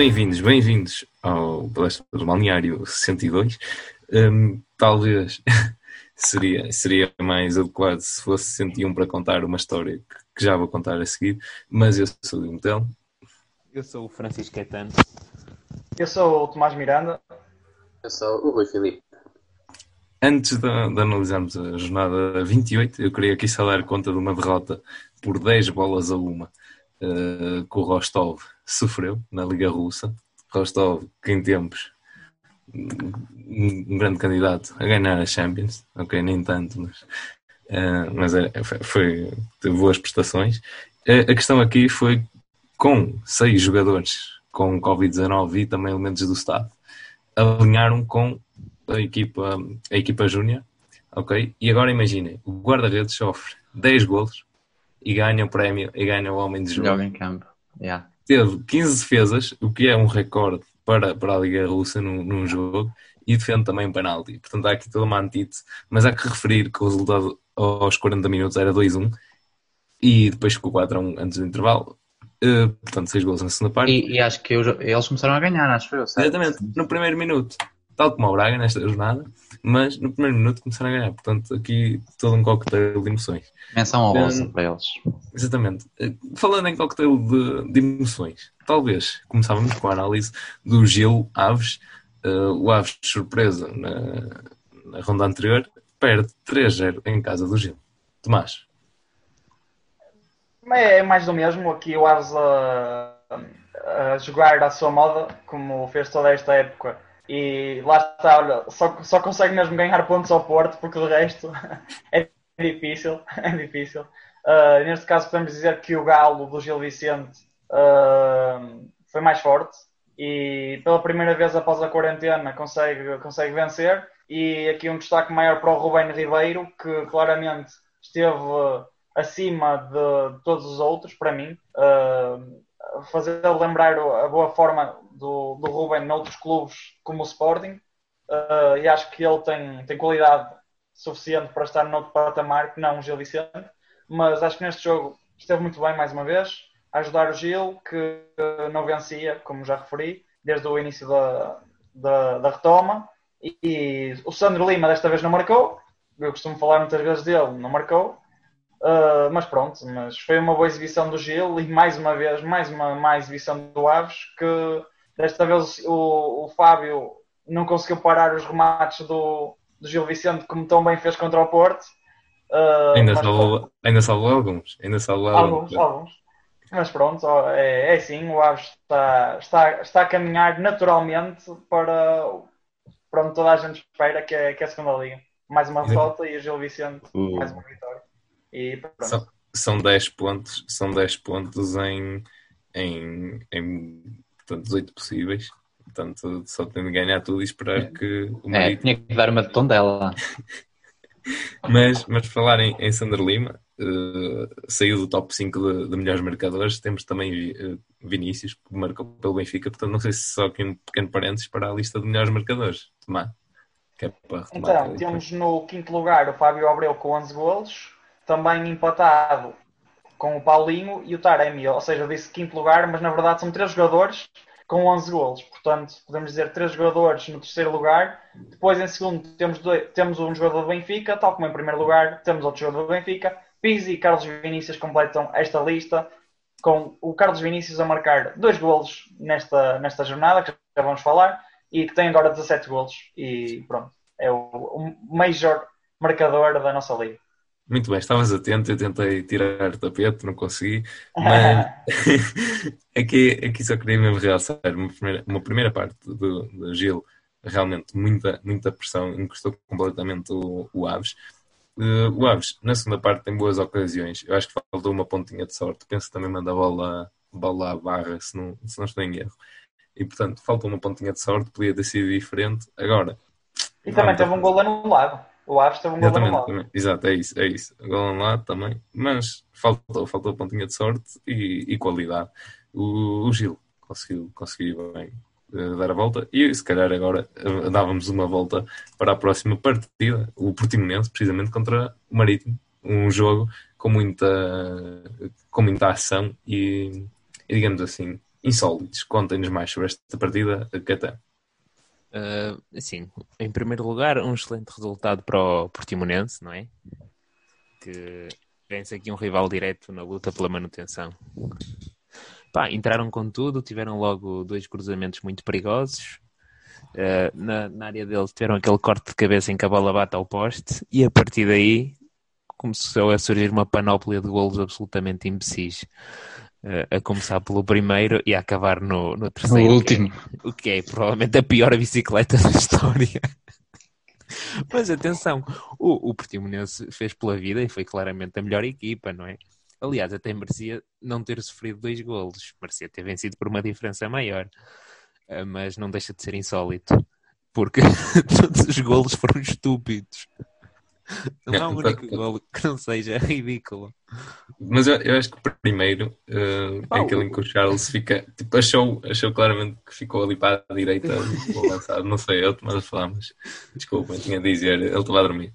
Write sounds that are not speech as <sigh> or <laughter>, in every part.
Bem-vindos, bem-vindos ao Palestra do Balneário 62. Um, talvez <laughs> seria, seria mais adequado se fosse 101 para contar uma história que, já vou contar a seguir, mas eu sou o Dimetel. Eu sou o Francisco Caetano. Eu sou o Tomás Miranda. Eu sou o Rui Filipe. Antes de, de, analisarmos a jornada 28, eu queria aqui só dar conta de uma derrota por 10 bolas a uma uh, que o Rostov sofreu na Liga Russa. Rostov, que em tempos um, grande candidato a ganhar a Champions, ok, nem tanto, mas, uh, mas é, foi, teve boas prestações. Uh, a questão aqui foi com seis jogadores com Covid-19 e também elementos do staff, alinharam com a equipa, a equipa júnior, ok? E agora imaginem, o guarda-redes sofre 10 golos e ganha o prémio e ganha o homem de jogo. Joga em campo, yeah. Teve 15 defesas, o que é um recorde para, para a Liga Russa num, num jogo, e defende também um penalti. Portanto, há aqui toda uma antítese, mas há que referir que o resultado aos 40 minutos era 2-1 e depois ficou 4-1 antes do intervalo. Uh, portanto, 6 gols na segunda parte. E, e acho que eu, eles começaram a ganhar, acho eu. Certo? Exatamente, no primeiro minuto, tal como o Braga nesta jornada, mas no primeiro minuto começaram a ganhar. Portanto, aqui todo um coquetel de emoções. Menção ao um, para eles. Exatamente. Falando em coquetel de, de, emoções, talvez começávamos com a análise do Gil Aves. Uh, o Aves, de surpresa, na, na ronda anterior, perde 3-0 em casa do Gil. Tomás. É mais do mesmo. Aqui o Aves a, a jogar à sua moda, como fez toda esta época e lá está, olha, só, só consegue mesmo ganhar pontos ao Porto, porque o resto <laughs> é difícil. <laughs> É difícil. Uh, neste caso, podemos dizer que o Galo do Gil Vicente uh, foi mais forte e pela primeira vez após a quarentena consegue, consegue vencer. E aqui um destaque maior para o Rubén Ribeiro, que claramente esteve acima de todos os outros, para mim. Uh, fazer lembrar a boa forma do, do Ruben noutros clubes como o Sporting uh, e acho que ele tem, tem qualidade suficiente para estar noutro patamar que não o Gil Vicente, mas acho que neste jogo esteve muito bem mais uma vez a ajudar o Gil que não vencia, como já referi, desde o início da, da, da retoma e, e o Sandro Lima desta vez não marcou, eu costumo falar muitas vezes dele, não marcou, Uh, mas pronto, mas foi uma boa exibição do Gil e mais uma vez, mais uma má exibição do Aves, que desta vez o, o Fábio não conseguiu parar os remates do, do Gil Vicente como tão bem fez contra o Porto. Uh, ainda, salvou, ainda salvou alguns, ainda salvou alguns. alguns. Mas pronto, é, é assim, o Aves está, está, está a caminhar naturalmente para, para onde toda a gente espera, que é, que é a segunda liga. Mais uma volta e o Gil Vicente uh. mais uma vitória. E São, são 10 pontos, são 10 pontos em, em, em portanto, 18 possíveis. Portanto, só tem de ganhar tudo e esperar é. que o é, Marítimo... É, tinha que dar uma de tondela. <laughs> mas, mas falar em, em Sander Lima, uh, saiu do top 5 de, de melhores marcadores. Temos também uh, Vinícius, que marcou pelo Benfica. Portanto, não sei se só aqui um pequeno parênteses para a lista de melhores marcadores. Tomar. É então, temos no quinto lugar o Fábio Abreu com 11 golos também empatado com o Paulinho e o Taremi. Ou seja, disse quinto lugar, mas na verdade são três jogadores com 11 golos. Portanto, podemos dizer três jogadores no terceiro lugar. Depois, em segundo, temos, dois, temos um jogador do Benfica, tal como em primeiro lugar, temos outro jogador do Benfica. Pizzi e Carlos Vinícius completam esta lista, com o Carlos Vinícius a marcar dois golos nesta, nesta jornada, que já vamos falar, e que tem agora 17 golos. E pronto, é o, o major marcador da nossa liga. Muito bem, estavas atento, eu tentei tirar o tapete, não consegui, <laughs> mas <laughs> aqui, aqui só queria mesmo realçar uma primeira, uma primeira parte do, do Gil, realmente muita, muita pressão, encostou completamente o, o Aves. Uh, o Aves, na segunda parte, tem boas ocasiões, eu acho que faltou uma pontinha de sorte, penso que também manda a bola, bola à barra, se não, se não estou em erro. E portanto, faltou uma pontinha de sorte, podia ter sido diferente. Agora. E também teve um gol anulado. O teve um gol anulado. Exato, é isso, é isso. Gol anulado também. Mas faltou, faltou pontinha de sorte e, e qualidade. O, o, Gil conseguiu, conseguiu bem uh, dar a volta e se calhar agora uh, dávamos uma volta para a próxima partida, o Portimonense, precisamente contra o Marítimo. Um jogo com muita, com muita ação e, e digamos assim, insólitos. Contem-nos mais sobre esta partida, Catan. Uh, sim, em primeiro lugar, um excelente resultado para o Portimonense, não é? Que vence aqui um rival direto na luta pela manutenção. Pá, entraram com tudo, tiveram logo dois cruzamentos muito perigosos. Uh, na, na, área deles tiveram aquele corte de cabeça em que a bola bate ao poste e a partir daí começou a surgir uma panóplia de golos absolutamente imbecis. A começar pelo primeiro e a acabar no, no terceiro. No último. Que é, o que é provavelmente a pior bicicleta da história. <laughs> Mas atenção, o, o Portimonense fez pela vida e foi claramente a melhor equipa, não é? Aliás, até merecia não ter sofrido dois golos, merecia ter vencido por uma diferença maior. Uh, mas não deixa de ser insólito, porque <laughs> todos os golos foram estúpidos. Não há <laughs> um único golo que não seja <laughs> ridículo. Mas eu, eu acho que o primeiro, uh, oh. aquele em que o Charles fica, tipo, achou, achou claramente que ficou ali para a direita, lançado. Não sei, eu tomado a falar, mas desculpa, eu tinha a dizer, ele estava a dormir.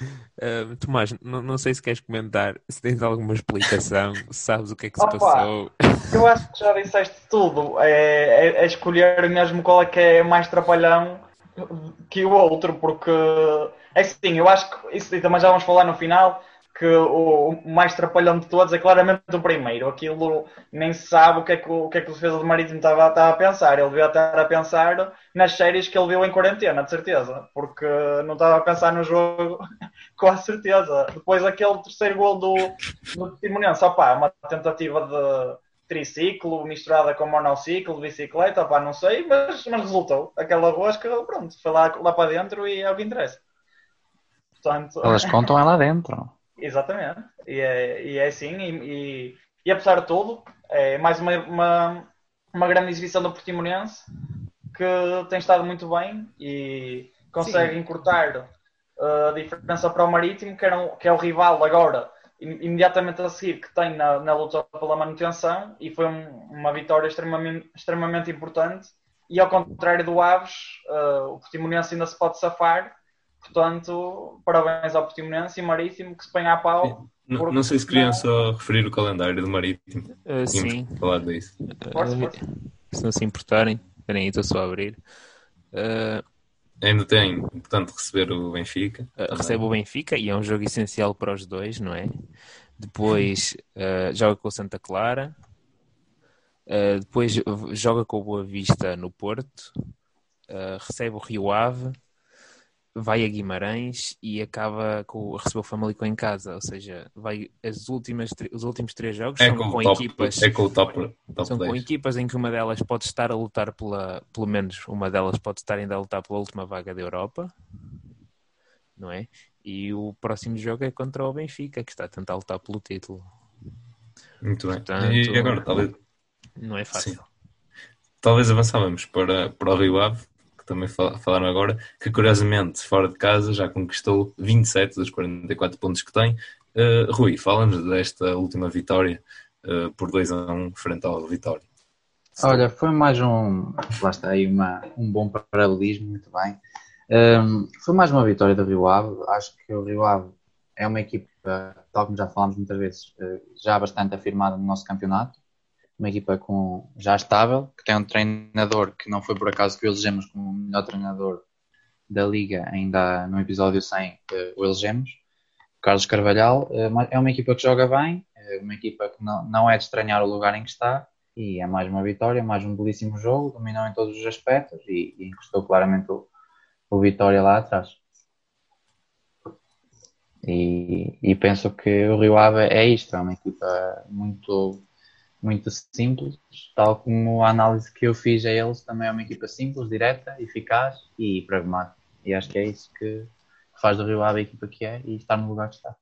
Uh, Tomás, não, não, sei se queres comentar, se tens alguma explicação, se sabes o que é que se Opa, passou. Eu acho que já disseste tudo. É, é, é, escolher mesmo qual é que é mais trapalhão que o outro, porque é sim, eu acho que isso também já vamos falar no final, que o, mais trapalhão de todos é claramente o primeiro. Aquilo nem se sabe o que é que o, o, que é que o defesa do Marítimo estava, estava a pensar. Ele devia estar a pensar nas séries que ele viu em quarentena, de certeza. Porque não estava a pensar no jogo <laughs> com a certeza. Depois aquele terceiro gol do, do Timonense, opá, uma tentativa de triciclo misturada com monociclo, bicicleta, opá, não sei, mas, mas resultou. Aquela rosca, pronto, foi lá, lá para dentro e é o que interessa. Portanto... Elas <laughs> contam é lá dentro. Exatamente. E é, e é assim, e, e, e, apesar de tudo, é mais uma, uma, uma grande exibição do Portimonense que tem estado muito bem e consegue Sim. encurtar uh, a diferença para o Marítimo, que, era um, que é o rival agora, imediatamente a seguir, que tem na, na luta pela manutenção, e foi um, uma vitória extremamente, extremamente importante. E ao contrário do Aves, uh, o Portimonense ainda se pode safar Portanto, parabéns ao Portimonense e Marítimo que se põe à pau. Não, não sei se queriam só referir o calendário do Marítimo. Uh, sim. falar disso. Uh, se não se importarem, esperem aí, estou só a abrir. Uh, Ainda tem, portanto, receber o Benfica. Uh, recebe o Benfica e é um jogo essencial para os dois, não é? Depois uh, joga com o Santa Clara. Uh, depois joga com o Boa Vista no Porto. recebe o Rio Ave vai a Guimarães e acaba com recebeu o Famalicão em casa, ou seja, vai as últimas os últimos três jogos é são com, com top, equipas é com o top, top são 10. com equipas em que uma delas pode estar a lutar pela pelo menos uma delas pode estar ainda a lutar pela última vaga da Europa, não é? E o próximo jogo é contra o Benfica que está a tentar lutar pelo título. Muito bem. Portanto, e agora talvez não é fácil. Sim. Talvez avançávamos para, para o Rio Ave que também falaram agora, que curiosamente, fora de casa, já conquistou 27 dos 44 pontos que tem. Uh, Rui, fala-nos desta última vitória uh, por 2 a 1 frente ao Vitória. Olha, foi mais um. Lá está aí uma, um bom paralelismo, muito bem. Um, ehm, foi mais uma vitória do Rio Ave. Acho que o Rio Ave é uma equipa, tal como já falámos muitas vezes, eh, já bastante afirmada no nosso campeonato uma equipa com, já estável, que tem um treinador que não foi por acaso que o elegemos como o melhor treinador da Liga, ainda no episódio 100 o elegemos. Carlos Carvalhal eh, é uma equipa que joga bem, é uma equipa que não, não é de estranhar o lugar em que está e é mais uma vitória, mais um belíssimo jogo, dominou em todos os aspectos e, e encostou claramente o, o Vitória lá atrás. E, e, penso que o Rio Ave é isto, é uma equipa muito muito simples, tal como a análise que eu fiz a eles também é uma equipa simples, direta, eficaz e pragmática. E acho que é isso que faz do Rio Ave a equipa que é e estar no lugar que está.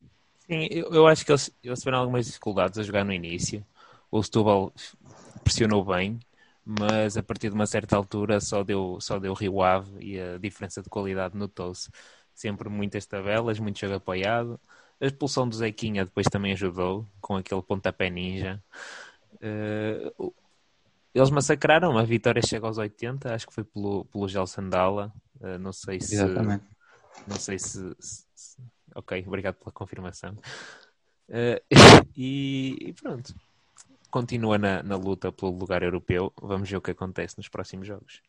Sim, eu, eu acho que eles, eles tiveram algumas dificuldades a jogar no início. O Setúbal pressionou bem, mas a partir de uma certa altura só deu, só deu Rio Ave e a diferença de qualidade notou-se. Sempre muitas tabelas, muito jogo apoiado. A expulsão do Zequinha depois também ajudou, com aquele pontapé ninja. Uh, eles massacraram, a vitória chega aos 80, acho que foi pelo, pelo Gel Sandala. Uh, não sei se. Exatamente. Não sei se, se, se. Ok, obrigado pela confirmação. Uh, <laughs> e, e, pronto. continua na, na luta pelo lugar europeu. Vamos ver o que acontece nos próximos jogos.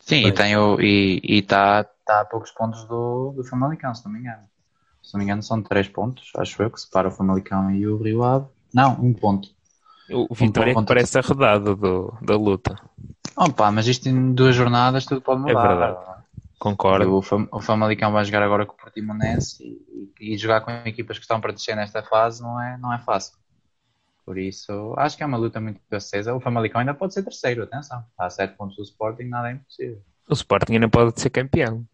Sim, Bem. e tem o, e está tá a poucos pontos do, do Famalicão, se não me engano. Se não me engano, são três pontos, acho eu, que separa o Famalicão e o Rio Ave. Não, um ponto. O Vitória que ponto. parece arredado do, da luta. Opa, mas isto em duas jornadas tudo pode mudar. É verdade. Concordo. O, Fam- o Famalicão vai jogar agora com o Portimonense e, e, e jogar com equipas que estão para descer nesta fase não é, não é fácil. Por isso, acho que é uma luta muito acesa. O Famalicão ainda pode ser terceiro, atenção. Está a 7 pontos do Sporting, nada é impossível. O Sporting ainda pode ser campeão.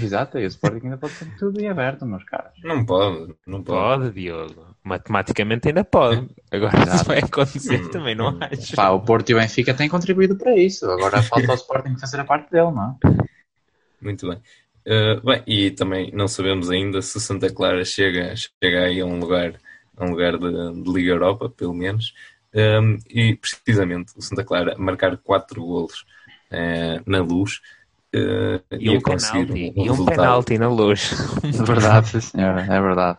Exato, e o Sporting ainda pode ser tudo em aberto, meus caros. Não pode, não pode. Pode, Diogo. Matematicamente ainda pode. Agora se Exato. vai acontecer Hum, também, não hum. acho. Pá, o Porto e o Benfica têm contribuído para isso. Agora falta ao Sporting fazer a parte dele, não é? Muito bem. Uh, bem, e também não sabemos ainda se o Santa Clara chega, chega aí a um lugar, a um lugar de, de Liga Europa, pelo menos. Um, e precisamente o Santa Clara marcar quatro golos eh, na luz uh, E ia um conseguir penalti. um E um penalti na luz. <laughs> É verdade, sim, senhora, é verdade.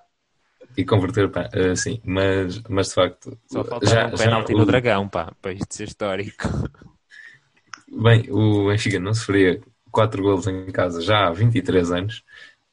e converter para uh, sim, mas, mas de facto Só faltava já, um já penalti o- no Dragão, pá, para isto ser histórico. <laughs> Bem, o Benfica não sofria 4 golos em casa já há 23 anos.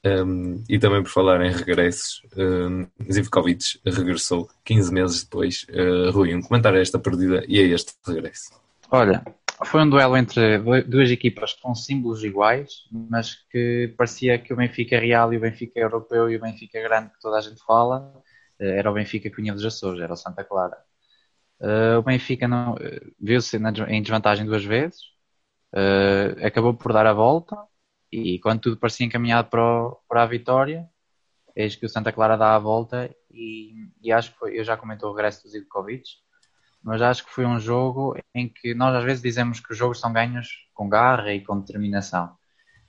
Um, e também por falar em regressos, um, Zivkovic regressou 15 meses depois. Uh, Rui, um comentário a esta perdida e a este regresso. Olha, foi um duelo entre duas equipas com símbolos iguais, mas que parecia que o Benfica real e o Benfica europeu e o Benfica grande que toda a gente fala eh, era o Benfica que vinha dos Açores, era o Santa Clara. Eh, o Benfica eh, viu-se em desvantagem duas vezes, acabou por dar a volta e quando tudo parecia encaminhado para, a vitória, eis que o Santa Clara dá a volta e, e acho que foi, eu já comentou o regresso do Zivkovic, mas acho que foi um jogo em que nós às vezes dizemos que os jogos são ganhos com garra e com determinação.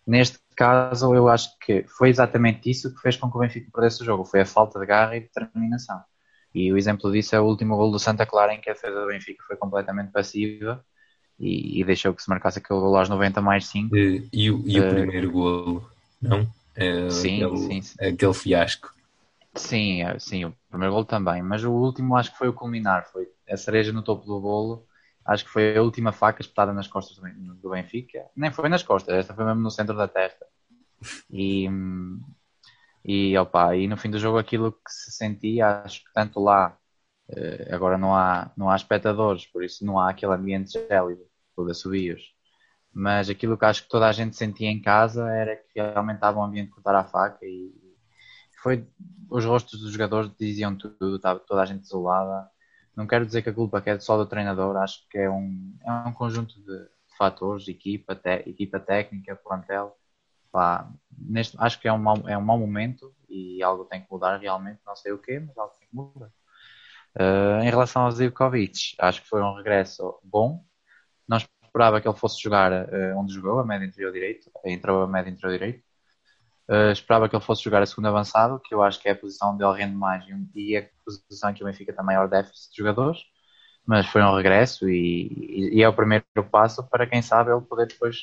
Neste caso, eu acho que foi exatamente isso que fez com que o Benfica perdesse o jogo, foi a falta de garra e determinação. E o exemplo disso é o último gol do Santa Clara, em que a defesa do Benfica foi completamente passiva e, e deixou que se marcasse aquele gol aos 90 mais 5. Uh, e o, e o Eh, primeiro golo, não? É Sim, aquele, sim, sim. aquele fiasco. Sim, é, sim, o primeiro gol também, mas o último acho que foi o culminar, foi a cereja no topo do bolo. Acho que foi a última faca espetada nas costas do Ben- do Benfica. Nem foi nas costas, esta foi mesmo no centro da testa. E, e, opa, e no fim do jogo aquilo que se sentia, acho que tanto lá, eh, agora não há, não há espectadores, por isso não há aquele ambiente gélido, ou de assobios. Mas aquilo que acho que toda a gente sentia em casa era que realmente estava um ambiente de cortar a faca e foi os rostos dos jogadores diziam tudo, estava toda a gente isolada. Não quero dizer que a culpa é só do treinador, acho que é um, é um conjunto de fatores, equipa, te- equipa técnica, plantel. Pá, neste, acho que é um, mau, é um mau momento e algo tem que mudar realmente, não sei o quê, mas algo tem que mudar. Eh, em relação ao Zivkovic, acho que foi um regresso bom. Não esperava que ele fosse jogar eh, onde jogou, a média interior direito, entrou a média interior direito. Uh, esperava que ele fosse jogar a segundo avançado, que eu acho que é a posição onde ele rende mais e é a posição em que o Benfica tem maior déficit de jogadores. Mas foi um regresso e, e- é o primeiro passo para quem sabe ele poder depois,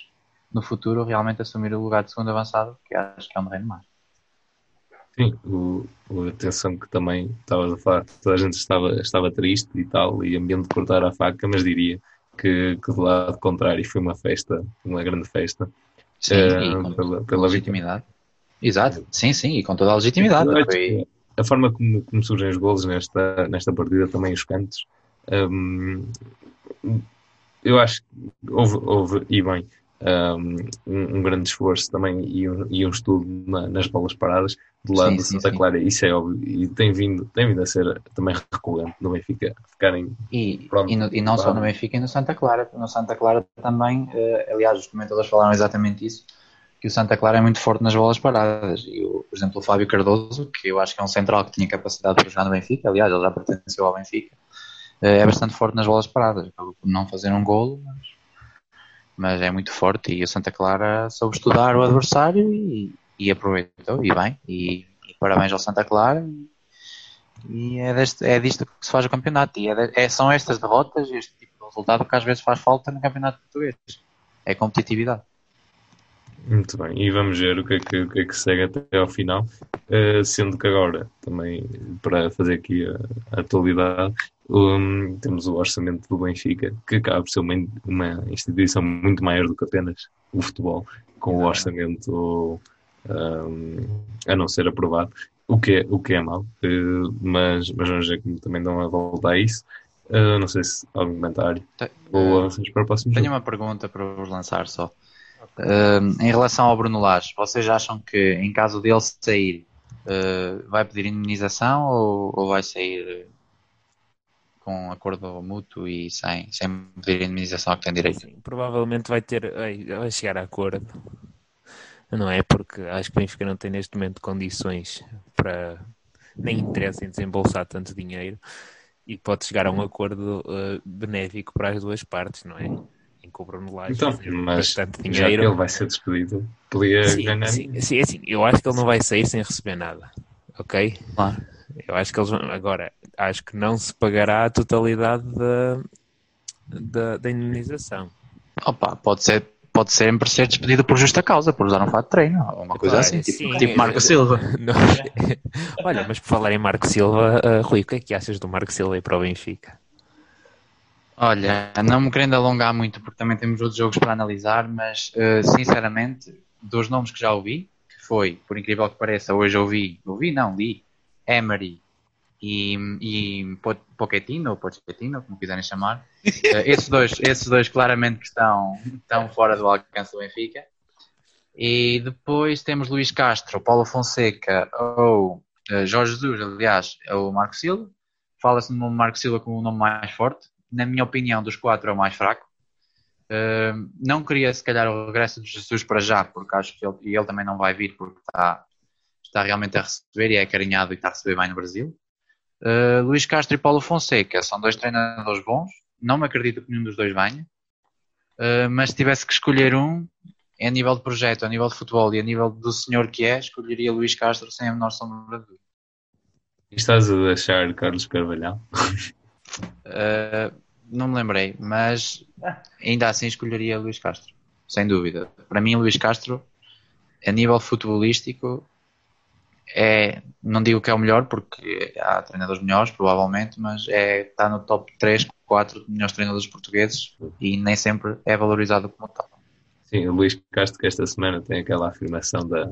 no futuro, realmente assumir o lugar de segundo avançado, que acho que é onde rende mais. Sim, o, o- atenção que também estavas a falar, toda a gente estava, estava triste e tal, e ambiente de cortar a faca, mas diria que, que do lado contrário foi uma festa, uma grande festa. Sim, com pela, pela legitimidade. Exato, sim, sim, e com toda a legitimidade. Foi- a forma como, como surgem os golos nesta, nesta partida, também os cantos, hum, eu acho que houve, houve e bem, hum, um, um grande esforço também e um, e um estudo na- nas bolas paradas do lado Sim, do sim, Santa sim. Clara, isso é óbvio, e tem vindo, tem vindo a ser também recorrente no Benfica ficarem E, e, no- e não só no Benfica e no Santa Clara. No Santa Clara também, eh, aliás, os comentadores falaram exatamente isso, que o Santa Clara é muito forte nas bolas paradas. E, o, por exemplo, o Fábio Cardoso, que eu acho que é um central que tinha capacidade para jogar no Benfica, aliás, ele já pertenceu ao Benfica, eh, é bastante forte nas bolas paradas. Por não fazer um golo, mas, mas é muito forte. E o Santa Clara soube estudar o adversário e, e aproveitou, e bem. E, e parabéns ao Santa Clara. E é, deste, é disto que se faz o campeonato. E é de- é- são estas derrotas, este tipo de resultado que às vezes faz falta no campeonato português. É competitividade. Muito bem, e vamos ver o que é que, o que, é que segue até ao final, Eh, sendo que agora, também para fazer aqui a, a atualidade, Um, temos o orçamento do Benfica, que acaba por ser uma, uma instituição muito maior do que apenas o futebol, com o orçamento um, a não ser aprovado, o que é, o que é mau, uh, mas, mas vamos ver como também dão a volta a isso. Uh, não sei se há algum comentário. Te- Ou avançamos para o próximo Tenho jogo. uma pergunta para vos lançar só. Um, em relação ao Bruno Lage, vocês acham que em caso dele sair, uh, vai pedir indemnização ou, ou vai sair uh, com acordo mútuo e sem, sem pedir indemnização que tem direito? Sim, provavelmente vai ter, vai, chegar a acordo. Não é? Porque acho que o Benfica não tem neste momento condições para nem interesse em desembolsar tanto dinheiro e pode chegar a um acordo eh, benéfico para as duas partes, não é? Em que o Bruno Lage Então, mas bastante dinheiro. ele vai ser despedido, podia Sim, ganhar. sim, sim, é assim, eu acho que ele não vai sair sem receber nada, ok? Claro. Eu acho que eles vão, agora, acho que não se pagará a totalidade da, da, da indemnização. Opa, pode ser, pode sempre ser despedido por justa causa, por usar um fato de treino, ou uma coisa Claro, assim, tipo, sim. tipo Marco Silva. <laughs> Não. <laughs> Olha, mas por falar em Marco Silva, ah, Rui, o que é que achas do Marco Silva e para o Benfica? Olha, não me querendo alongar muito, porque também temos outros jogos para analisar, mas uh, sinceramente, dos nomes que já ouvi, que foi, por incrível que pareça, hoje ouvi, ouvi não, li, Emery e, e Po- Pochettino, ou Pochettino, como quiserem chamar, uh, <laughs> esses, dois, esses dois claramente que estão, estão fora do alcance do Benfica. E depois temos Luís Castro, Paulo Fonseca ou uh, Jorge Jesus, aliás, é o Marco Silva. Fala-se no nome Marco Silva como o nome mais forte. Na minha opinião, dos quatro é o mais fraco. Uh, não queria, se calhar, o regresso de Jesus para já, porque acho que ele, e ele também não vai vir porque está, está realmente a receber e é acarinhado e está a receber bem no Brasil. Uh, Luís Castro e Paulo Fonseca são dois treinadores bons. Não me acredito que nenhum dos dois venha. Uh, mas se tivesse que escolher um, a nível de projeto, a nível de futebol e a nível do senhor que é, escolheria Luís Castro sem a menor sombra de dúvida. Estás a deixar Carlos Carvalhal? <laughs> Uh, não me lembrei, mas <laughs> ainda assim escolheria Luís Castro, sem dúvida. Para mim, Luís Castro, a nível futebolístico, é, não digo que é o melhor, porque há treinadores melhores, provavelmente, mas é, está no top 3, 4 melhores treinadores portugueses e nem sempre é valorizado como tal. Sim, o Luís Castro que esta semana tem aquela afirmação da...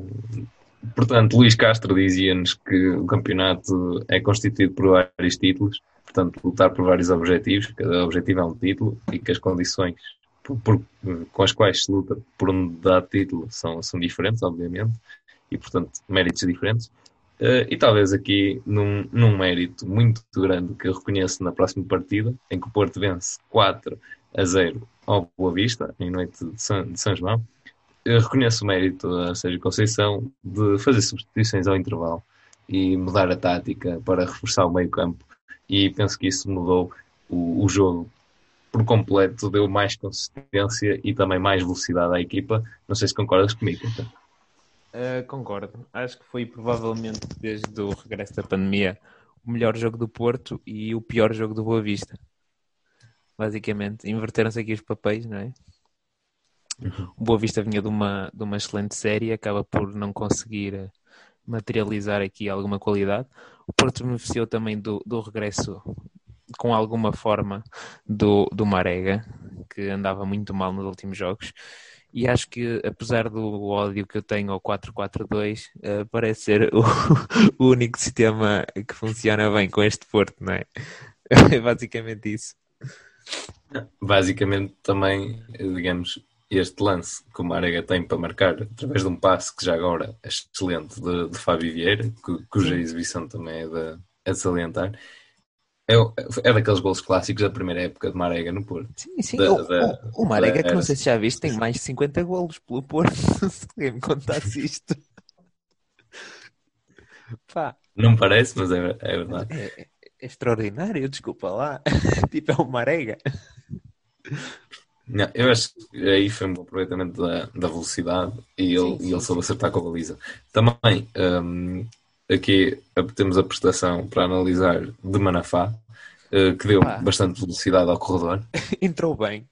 Portanto, Luís Castro dizia-nos que o campeonato é constituído por vários títulos, portanto, lutar por vários objetivos, cada objetivo é um título e que as condições por- por- com as quais se luta por um dado título são, são diferentes, obviamente, e, portanto, méritos diferentes. Eh, e talvez aqui num, num mérito muito grande que eu reconheço na próxima partida, em que o Porto vence 4 a 0 ao Boa Vista, em noite de São, de São João, eu reconheço o mérito a Sérgio Conceição de fazer substituições ao intervalo e mudar a tática para reforçar o meio campo e penso que isso mudou o, o jogo por completo, deu mais consistência e também mais velocidade à equipa. Não sei se concordas comigo. Então. Uh, concordo. Acho que foi provavelmente desde o regresso da pandemia o melhor jogo do Porto e o pior jogo do Boa Vista. Basicamente, inverteram-se aqui os papéis, não é? O Boa Vista vinha de uma, de uma excelente série, acaba por não conseguir eh, materializar aqui alguma qualidade. O Porto beneficiou também do, do regresso com alguma forma do, do Marega, que andava muito mal nos últimos jogos. E acho que, apesar do ódio que eu tenho ao 4-4-2, eh, parece ser o, <laughs> o único sistema que funciona bem com este Porto, não é? <laughs> É basicamente isso. Basicamente, também, digamos, este lance que o Marega tem para marcar através de um passe que já agora é excelente de, de Fábio Vieira, cu- cuja exibição também é de, é de salientar. É, é daqueles gols clássicos da primeira época de Marega no Porto. Sim, sim. Da- o, da- o, o Marega, da- que não sei se já viste, tem mais de 50 golos pelo Porto. <laughs> se alguém me contasse isto. Pá, Não parece, mas é, é verdade. é, é- é extraordinário, desculpa lá. <laughs> tipo, é o Marega. Não, eu acho que aí foi um bom aproveitamento da, da velocidade e ele, Sim, sim, e ele soube acertar com a baliza. Também, hum, aqui temos a prestação para analisar de Manafá, eh, que deu Pá. bastante velocidade ao corredor. <laughs> Entrou bem.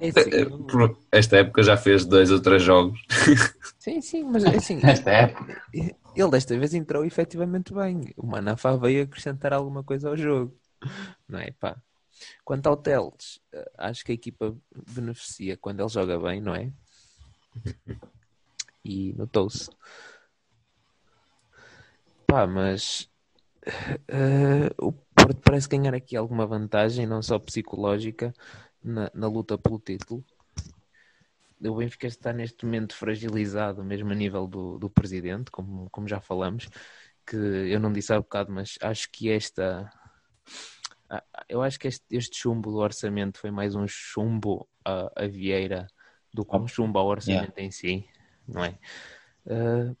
É <laughs> assim, Por esta época já fez dois ou três jogos. <laughs> sim, sim, mas assim, Nesta época, ele desta vez entrou efetivamente bem. O Manafá veio acrescentar alguma coisa ao jogo. Não é? Pá. Quanto ao Teles, eh, acho que a equipa beneficia quando ele joga bem, não é? <laughs> E notou-se. Pá, mas eh, o Porto parece ganhar aqui alguma vantagem, não só psicológica, na, na luta pelo título. O Benfica está neste momento fragilizado, mesmo a nível do, do presidente, como, como já falamos, que eu não disse há bocado, mas acho que esta. Ah, Eu acho que este, este chumbo do orçamento foi mais um chumbo a, a Vieira do que um chumbo ao orçamento em si, não é? Ah,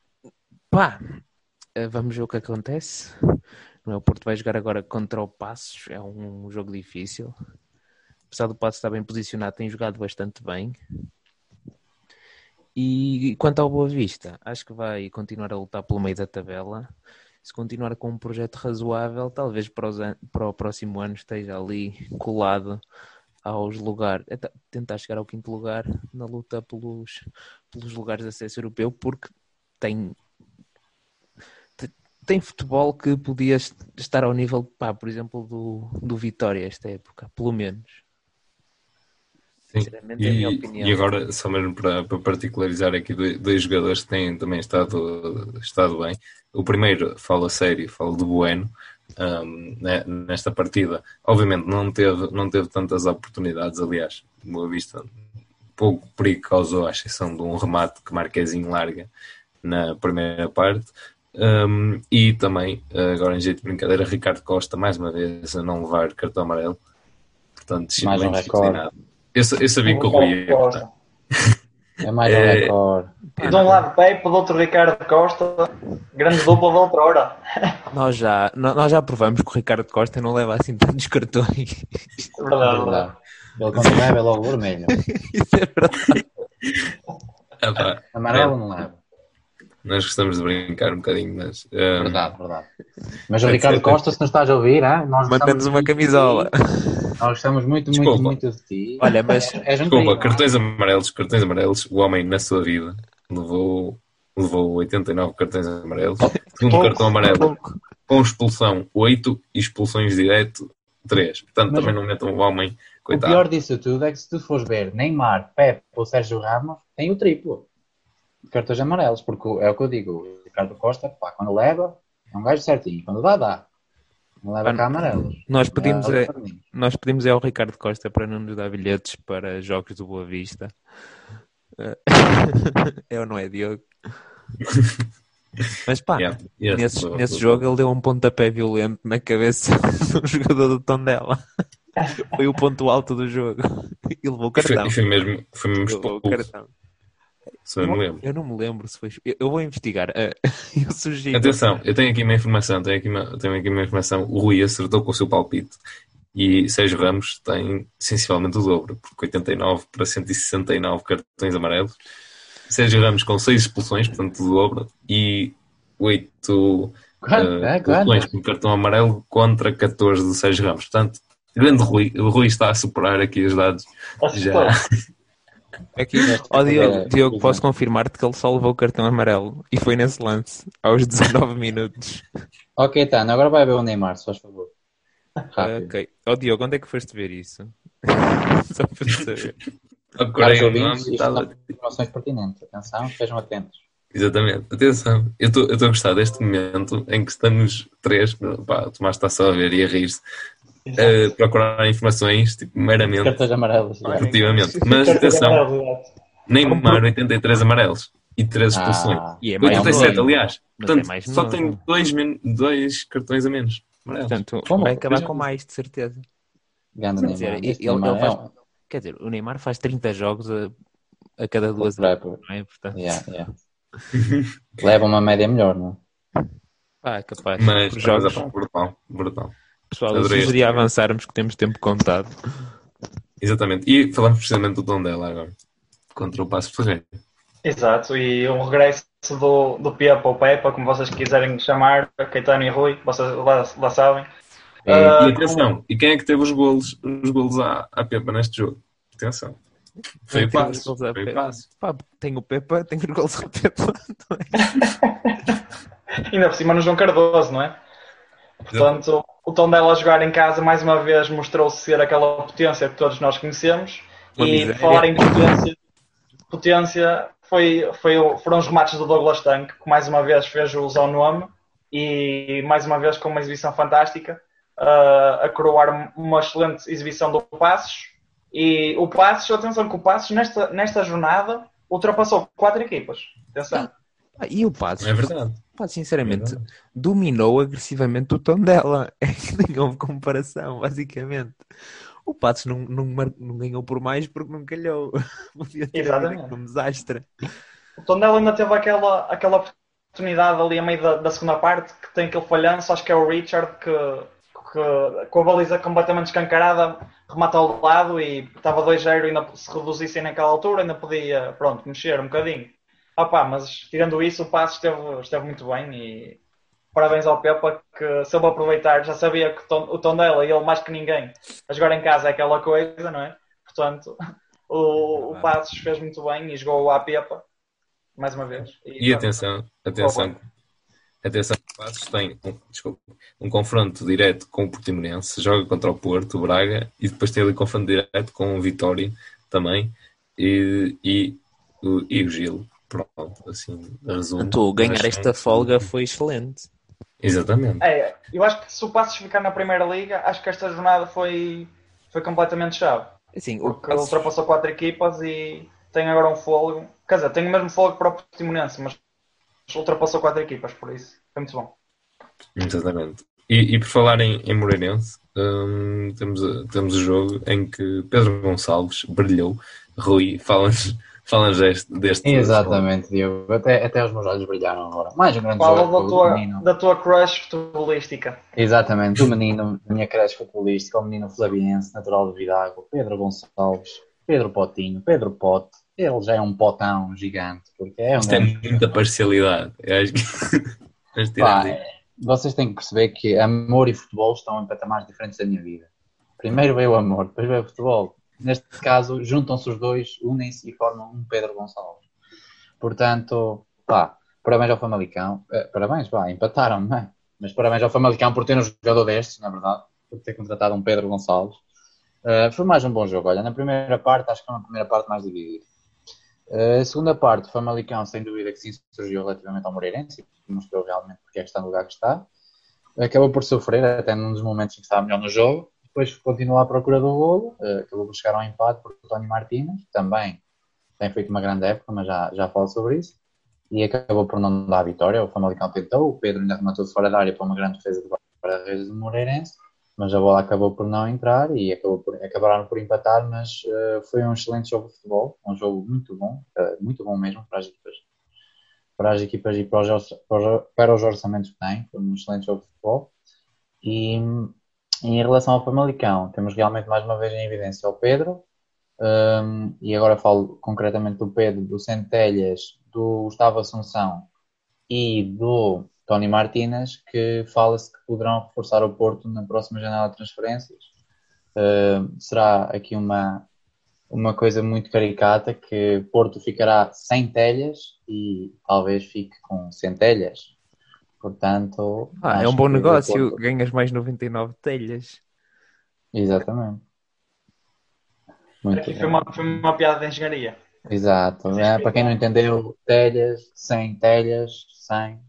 pá, ah, vamos ver o que acontece. Não é? O Porto vai jogar agora contra o Passos, é um jogo difícil. Apesar do Passos estar bem posicionado, tem jogado bastante bem. E quanto ao Boa Vista, acho que vai continuar a lutar pelo meio da tabela. Se continuar com um projeto razoável, talvez para, os para o próximo ano esteja ali colado aos lugares, tentar chegar ao quinto lugar na luta pelos, pelos lugares de acesso europeu, porque tem te- tem futebol que podia est- estar ao nível, pá, por exemplo, do, do Vitória esta época, pelo menos. Sinceramente, é a minha E, opinião. e agora, só mesmo para, para particularizar aqui, dois, jogadores que têm também estado, estado bem. O primeiro fala sério, fala de Bueno, um, né, nesta partida. Obviamente não teve, não teve tantas oportunidades, aliás, Boa Vista pouco perigo causou, à exceção de um remate que Marquezinho larga na primeira parte. Um, e também, agora em jeito de brincadeira, Ricardo Costa, mais uma vez, a não levar cartão amarelo. Portanto, Mais um recorde. Eu, eu sabia que o Rui ia. É mais um É. recorde. E de um lado Pepe, do outro Ricardo Costa, grande dupla da outra hora. Nós já, nó- nós já provamos que o Ricardo Costa não leva assim tantos cartões. É verdade, verdade. Verdade. Ele quando leva é logo vermelho. <laughs> Isso é verdade. Amarelo não leva. Nós gostamos de brincar um bocadinho, mas. um, Verdade, verdade. Mas o Ricardo Costa, se nos estás a ouvir, ah, nós gostamos uma muito camisola. Nós gostamos muito, muito, Desculpa. muito de ti. Olha, mas És um Desculpa, cartões amarelos, cartões amarelos, o homem na sua vida levou, levou 89 cartões amarelos. Segundo Pouco, cartão amarelo, com expulsão 8 e expulsões direto 3. Portanto, Mas- também não metam o homem, O coitado. pior disso tudo é que se tu fores ver Neymar, Pepe ou Sérgio Ramos, tem o triplo cartões amarelos, porque é o que eu digo, o Ricardo Costa, pá, quando leva, é um gajo certinho, quando dá, dá. Não leva Ah, cá amarelos. nós pedimos, É, é, nós pedimos é ao Ricardo Costa para não nos dar bilhetes para jogos do Boa Vista. É ou não é, Diogo? Mas pá, Yeah, yes, nesse, boa, nesse jogo ele deu um pontapé violento na cabeça <laughs> do jogador do Tondela. Foi o ponto alto do jogo. <laughs> E levou o E foi, cartão. e foi mesmo, foi mesmo Levou o expulso, cartão. Se eu me lembro. Eu não me lembro se foi. Eu, eu vou investigar. Eh, <laughs> Eu sugiro. Atenção, eu tenho aqui uma informação, tenho aqui uma, tenho aqui uma informação. O Rui acertou com o seu palpite e Sérgio Ramos tem sensivelmente o dobro, porque 89 para 169 cartões amarelos. Sérgio Ramos com 6 expulsões, portanto o dobro, e 8 Quanto? É, expulsões quanto? com cartão amarelo contra 14 do Sérgio Ramos. Portanto, grande Rui, o Rui está a superar aqui os dados. Já. <laughs> Aqui, <laughs> ó Diogo, É, Diogo, é. posso confirmar-te que ele só levou o cartão amarelo e foi nesse lance, aos 19 <laughs> minutos. Ok, tá, agora vai ver o Neymar, se faz favor. Rápido. Ok. Ó Diogo, onde é que foste ver isso? <laughs> só para saber. Caros ouvintes, isto são informações pertinentes. Atenção, estejam atentos. Exatamente. Atenção, eu estou a gostar deste momento em que estamos três, pá, o Tomás está só a ver e a rir-se, a procurar informações, tipo, meramente, Cartões amarelos. esportivamente. Mas atenção, Neymar 83 amarelos e 13 expulsões. Ah, E é mais 87, novo. aliás. Mas Portanto, é mais só novo. tem dois, dois cartões a menos. amarelos. Portanto, Como? vai acabar com mais, de certeza. Neymar. dizer, ele- ele faz- é um- Quer dizer, o Neymar faz 30 jogos a, a cada duas horas, não é? Portanto, Yeah, yeah. <laughs> Leva uma média melhor, não é? pá, capaz. Mas, Por jogos, é brutal, brutal. Pessoal, eu sugeria avançarmos que temos tempo contado. Exatamente. E falamos precisamente do Tondela agora. Contra o Passo Ferreira. Exato, e um regresso do, do Pepa ou Pepa, como vocês quiserem chamar, Caetano e Rui, vocês lá, lá sabem. É, Ah, E atenção, e quem é que teve os golos, os golos à, à Pepa neste jogo? Atenção. Foi o Passo. golos à Foi o? Passo. Pá, tem o Pepa, tem os gols a Pepa. <laughs> é? Ainda por cima no João Cardoso, não é? Portanto, o Tondela a jogar em casa mais uma vez mostrou-se ser aquela potência que todos nós conhecemos. Uma e miséria. falar em potência, potência foi, foi, foram os remates do Douglas Tank, que mais uma vez fez o ao nome e mais uma vez com uma exibição fantástica, ah, a coroar uma excelente exibição do Passos. E o Passos, atenção que o Passos nesta, nesta jornada ultrapassou quatro equipas. Atenção. E o Passos, É verdade. pá, sinceramente, É verdade. dominou agressivamente o tom dela. <laughs> É que nem houve comparação, basicamente. O Passos não, não, não ganhou por mais porque não calhou. <laughs> Podia ter havido Exatamente. um desastre. O Tondela ainda teve aquela, aquela oportunidade ali a meio da, da segunda parte que tem aquele falhanço, acho que é o Richard que, que com a baliza completamente escancarada remata ao lado e estava 2-0 e ainda se reduzissem naquela altura ainda podia, pronto, mexer um bocadinho. Opa, mas tirando isso o passo esteve, esteve muito bem e parabéns ao Pepa que soube aproveitar, já sabia que o o Tondela e ele mais que ninguém a jogar em casa é aquela coisa, não é? Portanto, <laughs> o, o Passos fez muito bem e jogou à Pepa mais uma vez. E atenção, atenção, atenção, que o Passos tem um, desculpa, um confronto direto com o Portimonense, joga contra o Porto, o Braga, e depois tem ali confronto direto com o Vitória também, e, e, o- e o Gil. Pronto, assim, resumo. Portanto, ganhar Mas- esta folga foi excelente. Exatamente. É, eu acho que se o Passos ficar na Primeira Liga, acho que esta jornada foi, foi completamente chave. Assim, o Porque Passos, ultrapassou quatro equipas e tem agora um fogo. Quer dizer, tem o mesmo fogo para o Portimonense, mas ultrapassou quatro equipas, por isso. Foi muito bom. Exatamente. E, e por falar em, em Moreirense, hum, temos, temos o jogo em que Pedro Gonçalves brilhou. Rui, fala-nos fala deste, deste. Exatamente, Diogo. Até, até os meus olhos brilharam agora. Mais um grande Fala jogo da do tua, menino. da tua crush futebolística. Exatamente, do menino, da minha creche futebolística, o menino flaviense, natural de Vidago, Pedro Gonçalves, Pedro Potinho, Pedro Pote. Ele já é um potão gigante, porque é um Isto é muita parcialidade. Eu acho que. <laughs> Pá, é- vocês têm que perceber que amor e futebol estão em patamares diferentes da minha vida. Primeiro veio o amor, depois veio o futebol. Neste caso, juntam-se os dois, unem-se e formam um Pedro Gonçalves. Portanto, pá, parabéns ao Famalicão. Eh, parabéns, pá, empataram, não é? Mas parabéns ao Famalicão por ter um jogador destes, na verdade, por ter contratado um Pedro Gonçalves. Eh, foi mais um bom jogo. Olha, na primeira parte, acho que foi uma primeira parte mais dividida. Eh, a segunda parte, o Famalicão, sem dúvida que sim, surgiu relativamente ao Moreirense e mostrou realmente porque é que está no lugar que está. Acabou por sofrer, até num dos momentos em que estava melhor no jogo. Depois continuou à procura do golo, eh, acabou por chegar ao empate por Tony Martínez, também tem feito uma grande época, mas já, já falo sobre isso. E acabou por não dar a vitória. O Famalicão tentou, o Pedro ainda rematou fora da área para uma grande defesa de guarda-redes do Moreirense, mas a bola acabou por não entrar e acabou por, acabaram por empatar. Mas eh, foi um excelente jogo de futebol, um jogo muito bom, eh, muito bom mesmo para as equipas, para as equipas e para para os- para os orçamentos que têm. Foi um excelente jogo de futebol. E em relação ao Famalicão, temos realmente mais uma vez em evidência o Pedro, um, e agora falo concretamente do Pedro, do Centelhas, do Gustavo Assunção e do Tony Martínez, que fala-se que poderão reforçar o Porto na próxima janela de transferências. Uh, será aqui uma, uma coisa muito caricata que Porto ficará sem telhas e talvez fique com centelhas. Portanto, Ah, é um bom negócio, ganhas mais 99 telhas. Exatamente. Muito foi uma, foi uma piada de engenharia. Exato. É, para quem não entendeu, telhas, 100 telhas, 100.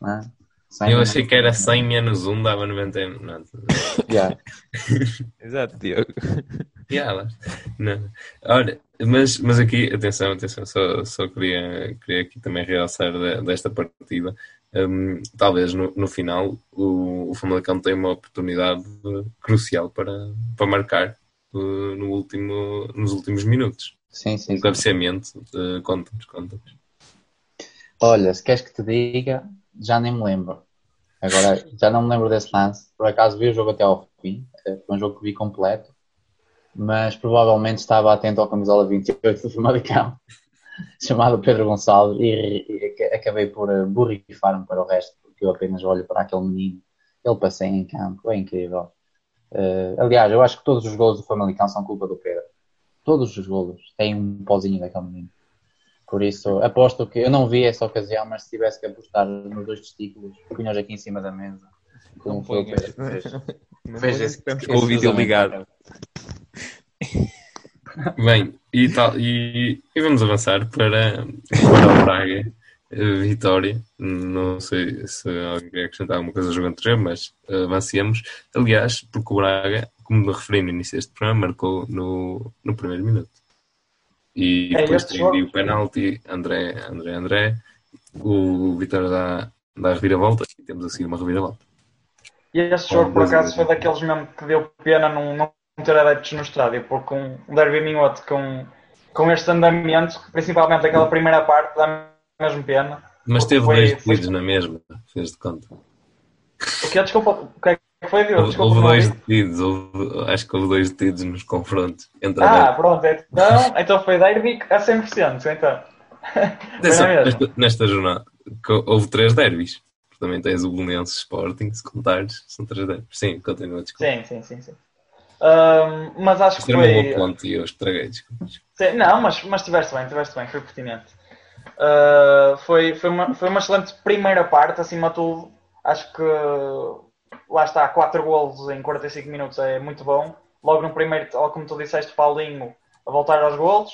Né? 100 Eu achei que era 100 menos 1, dava 90. Não, Yeah. <laughs> Exato, Diogo. <laughs> piada. Não. Olha, mas, mas aqui, atenção, atenção, só, só queria, queria aqui também realçar de- desta partida. Hum, talvez no, no final o, o Famalicão tenha uma oportunidade crucial para, para marcar uh, no último, nos últimos minutos. Sim, sim, Um cabeceamento, uh, conta-nos, conta-nos. Olha, se queres que te diga, já nem me lembro. Agora, já não me lembro desse lance. Por acaso vi o jogo até ao fim. eh, Foi um jogo que vi completo. Mas provavelmente estava atento ao camisola 28 do Famalicão, chamado Pedro Gonçalves, e, e ac- acabei por eh, borrifar-me para o resto, porque eu apenas olho para aquele menino. Ele passeia em campo, é incrível. Eh, aliás, eu acho que todos os golos do Famalicão são culpa do Pedro. Todos os golos têm um pozinho daquele menino. Por isso, aposto que eu não vi essa ocasião, mas se tivesse que apostar nos dois testículos, punhos aqui em cima da mesa. Como foi o Pedro fez. Ponhas esse- estamos esse com <laughs> Bem, e, tal, e, e vamos avançar para, para o Braga. eh, Vitória, não sei se alguém quer acrescentar alguma coisa ao jogo anterior, mas eh, avancemos. Aliás, porque o Braga, como referi no início deste programa, marcou no, no primeiro minuto. E É, depois tem o penalti, André, André, André. O Vitória dá, dá a reviravolta e temos a seguir uma reviravolta. E este jogo, por acaso, foi daqueles mesmo que deu pena não, não ter adeptos no estádio, porque um derby minhoto com, com este andamento, principalmente aquela primeira parte, dá mesmo pena. Mas teve foi- dois foi- detidos na mesma, fez de conta. O que é? Desculpa, o que é que foi, Diogo? Desculpa, houve dois detidos, houve- acho que houve dois detidos nos confrontos entre Ah, pronto, então, então foi derby a 100%, então. <laughs> Nesta, nesta jornada houve três derbys. Também tens o Belenenses Sporting, se contares, são três derbys. Sim, continua, desculpa. Sim, sim, sim, sim. Ahm, mas acho Isto que era foi. ponte e eu estraguei, não, mas, mas estiveste bem, estiveste bem, foi pertinente. Uh, foi, foi, uma, foi uma excelente primeira parte, acima de tudo. Acho que lá está, 4 golos em 45 minutos é muito bom. Logo no primeiro, como tu disseste, Paulinho a voltar aos golos.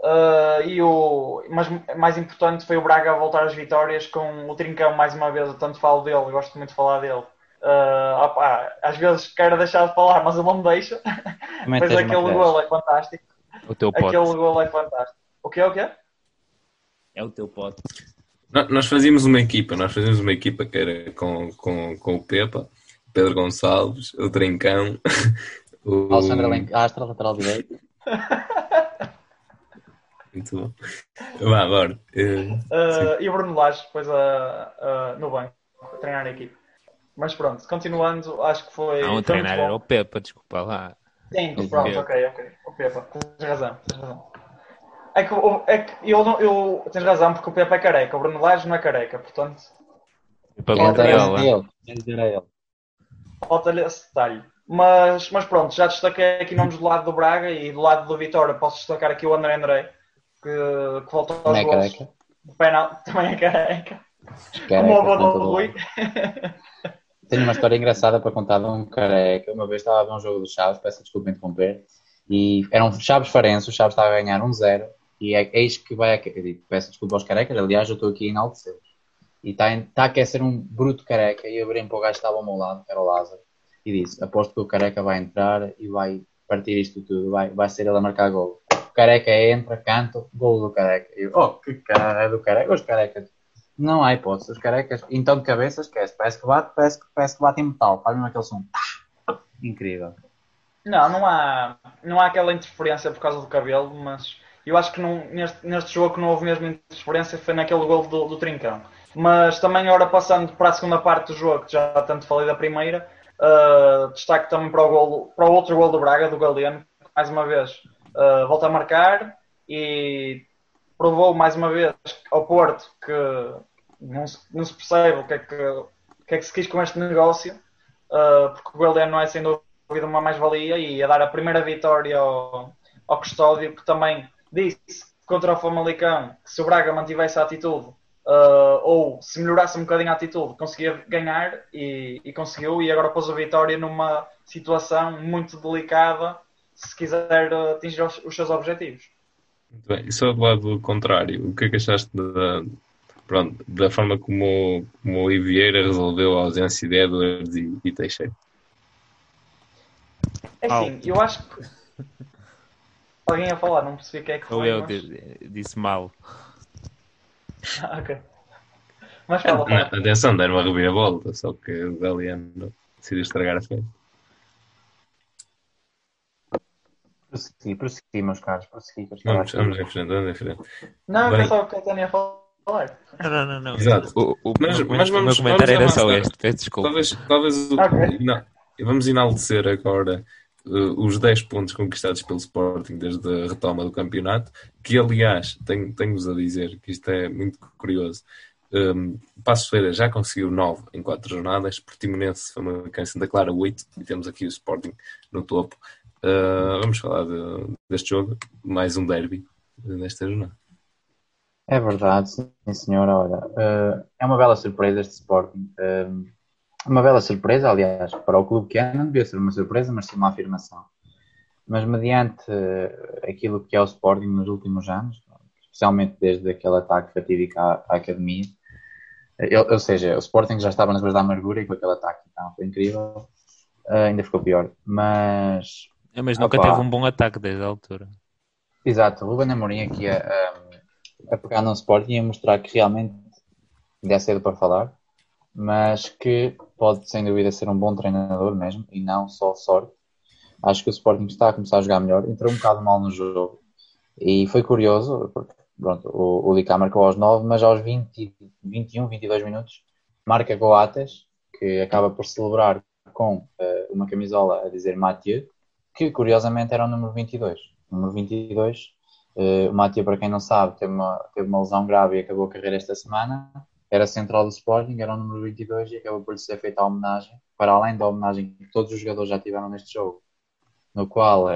Uh, e o, mas mais importante foi o Braga a voltar às vitórias com o Trincão mais uma vez. Eu tanto falo dele, gosto muito de falar dele. Uh, opá, às vezes quero deixar de falar, mas ele não me deixa. Também Mas aquele creche. gol é fantástico. O teu pote. Aquele gol é fantástico. O que é o quê? É o teu pote. Nós fazíamos uma equipa, nós fazíamos uma equipa que era com, com, com o Pepa, Pedro Gonçalves, o Trincão, <laughs> o... Alexandre Lencastre, lateral direito. <laughs> Muito bom. Vá, bora. Eh, Uh, e o Bruno Lage depois a- no banco a treinar a equipe. Mas pronto, continuando, acho que foi. Não, foi o treinar muito era o Pepa, desculpa lá. Sim, o pronto, Pepa. ok, ok. O Pepa, tens razão, tens razão. É que, é que eu, não, eu tens razão porque o Pepa é careca, o Bruno Lage não é careca, portanto, dizer a ele? falta-lhe esse detalhe. Mas, mas pronto, já destaquei aqui nomes do lado do Braga e do lado do Vitória posso destacar aqui o André André, que, que voltou aos é gols. careca. O penal <laughs> também é careca. Careca, Como o avô do Rui. <laughs> Tenho uma história engraçada para contar de um careca. Uma vez estava a ver um jogo do Chaves, peço desculpa interromper, e era um Chaves Farense, o Chaves estava a ganhar 1-0, e é, eis que vai. a- Eu digo, peço desculpa aos carecas, aliás, eu estou aqui enaltecer. E está está a aquecer um bruto careca, e eu abri para o gajo que estava ao meu lado, que era o Lázaro, e disse: Aposto que o careca vai entrar e vai partir isto tudo, vai, vai ser ele a marcar gol. O careca entra, canta, gol do careca. E eu, oh, que cara é do careca, os carecas. Não há hipótese, os carecas, então de cabeça esquece, parece que bate, parece, que- parece que bate em metal, faz mesmo aquele som. Incrível. Não, não há, não há aquela interferência por causa do cabelo, mas eu acho que não, neste, neste jogo não houve mesmo interferência, foi naquele gol do, do Trincão. Mas também, agora passando para a segunda parte do jogo, que já tanto falei da primeira, ah, destaque também para o, golo, para o outro gol do Braga, do Galeno, que mais uma vez ah, volta a marcar e provou mais uma vez ao Porto que não se, não se percebe o que, é que, o que é que se quis com este negócio, ah, porque o Galeno não é sem dúvida uma mais-valia e a dar a primeira vitória ao, ao Custódio, que também disse contra o Famalicão que se o Braga mantivesse a atitude uh, ou se melhorasse um bocadinho a atitude, conseguia ganhar e, e conseguiu. E agora pôs a vitória numa situação muito delicada se quiser uh, atingir os seus objetivos. Muito bem. E só do lado contrário, o que é que achaste da, pronto, da forma como, como o Ivieira resolveu a ausência de Edwards e, e Teixeira? É assim, eu acho que. Alguém a falar, não percebi quem é que foi. eu mas... di- disse mal. Ah, <laughs> ok. Mas fala, Não, fala. atenção, deram uma reviravolta, só que o Galeano decidiu estragar a festa. Prossegui, prossegui, meus caros, prossegui. eu Vamos, vamos aqui. em frente, vamos em frente. Não, Bem. é só o que a Tânia falar. Não, não, não. Exato. O, o, Mas- meu, mas o meu vamos- comentário vamos era só este. Peço desculpa. Talvez, talvez o- Ok. não, vamos enaltecer agora uh, os 10 pontos conquistados pelo Sporting desde a retoma do campeonato, que aliás, tenho- tenho-vos a dizer que isto é muito curioso. Um, Passos Ferreira já conseguiu 9 em 4 jornadas, Portimonense, Famalicão e Santa Clara 8, e temos aqui o Sporting no topo. Uh, vamos falar de- deste jogo, mais um derby uh, nesta jornada. É verdade, sim senhora. Olha, eh, é uma bela surpresa este Sporting. Eh, uma bela surpresa, aliás, para o clube que é, não devia ser uma surpresa, mas sim uma afirmação. Mas mediante aquilo que é o Sporting nos últimos anos, especialmente desde aquele ataque fatídico à, à academia, eh, ou, seja, o Sporting já estava nas ruas da amargura e com aquele ataque então, foi incrível, eh, ainda ficou pior. Mas, É, mas nunca Opa. teve um bom ataque desde a altura. exato, o Ruben Amorim aqui a, a, a pegar no Sporting e a mostrar que realmente ainda é cedo para falar, mas que pode sem dúvida ser um bom treinador mesmo e não só sorte. Acho que o Sporting está a começar a jogar melhor, entrou um bocado mal no jogo e foi curioso, porque pronto, o, o Licá marcou aos 9, mas aos 20, 21, 22 minutos marca Goates, que acaba por celebrar com eh, uma camisola a dizer Mathieu, que curiosamente era o número 22. O número 22, eh, o Mathieu, para quem não sabe, teve uma, teve uma lesão grave e acabou a carreira esta semana. Era central do Sporting, era o número 22 e acabou por ser feita a homenagem, para além da homenagem que todos os jogadores já tiveram neste jogo, no qual